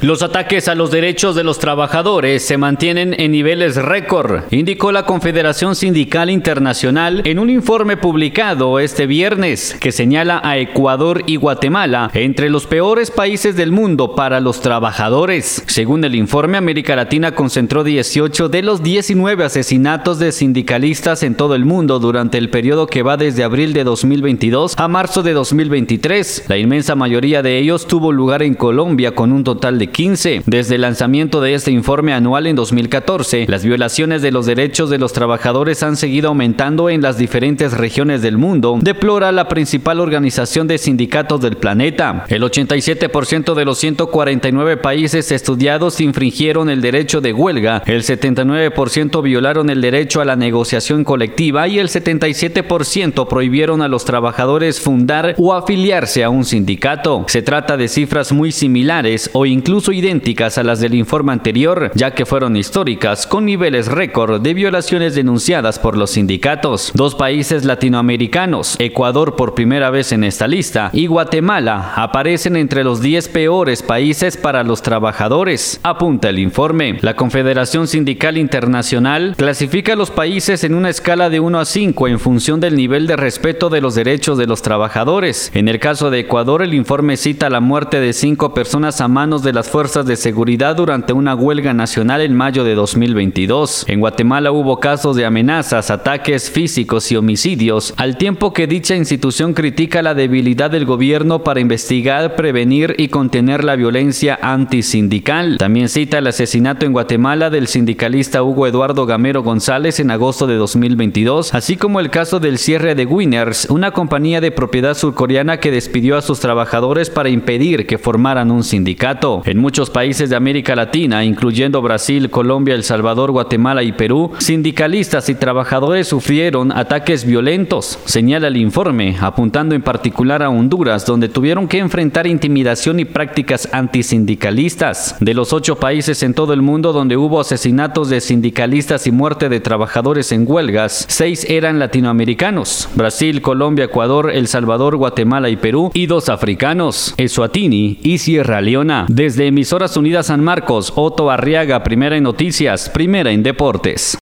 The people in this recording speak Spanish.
Los ataques a los derechos de los trabajadores se mantienen en niveles récord, indicó la Confederación Sindical Internacional en un informe publicado este viernes que señala a Ecuador y Guatemala entre los peores países del mundo para los trabajadores. Según el informe, América Latina concentró 18 de los 19 asesinatos de sindicalistas en todo el mundo durante el periodo que va desde abril de 2022 a marzo de 2023. La inmensa mayoría de ellos tuvo lugar en Colombia con un total de 15. Desde el lanzamiento de este informe anual en 2014, las violaciones de los derechos de los trabajadores han seguido aumentando en las diferentes regiones del mundo, deplora la principal organización de sindicatos del planeta. El 87% de los 149 países estudiados infringieron el derecho de huelga, el 79% violaron el derecho a la negociación colectiva y el 77% prohibieron a los trabajadores fundar o afiliarse a un sindicato. Se trata de cifras muy similares o incluso idénticas a las del informe anterior, ya que fueron históricas, con niveles récord de violaciones denunciadas por los sindicatos. Dos países latinoamericanos, Ecuador por primera vez en esta lista, y Guatemala, aparecen entre los 10 peores países para los trabajadores, apunta el informe. La Confederación Sindical Internacional clasifica a los países en una escala de 1 a 5 en función del nivel de respeto de los derechos de los trabajadores. En el caso de Ecuador, el informe cita la muerte de cinco personas a manos de las fuerzas de seguridad durante una huelga nacional en mayo de 2022. En Guatemala hubo casos de amenazas, ataques físicos y homicidios, al tiempo que dicha institución critica la debilidad del gobierno para investigar, prevenir y contener la violencia antisindical. También cita el asesinato en Guatemala del sindicalista Hugo Eduardo Gamero González en agosto de 2022, así como el caso del cierre de Winners, una compañía de propiedad surcoreana que despidió a sus trabajadores para impedir que formaran un sindicato. En muchos países de América Latina, incluyendo Brasil, Colombia, El Salvador, Guatemala y Perú, sindicalistas y trabajadores sufrieron ataques violentos, señala el informe, apuntando en particular a Honduras, donde tuvieron que enfrentar intimidación y prácticas antisindicalistas. De los ocho países en todo el mundo donde hubo asesinatos de sindicalistas y muerte de trabajadores en huelgas, seis eran latinoamericanos, Brasil, Colombia, Ecuador, El Salvador, Guatemala y Perú, y dos africanos, Eswatini y Sierra Leona. Desde Emisoras Unidas San Marcos, Otto Arriaga, primera en noticias, primera en deportes.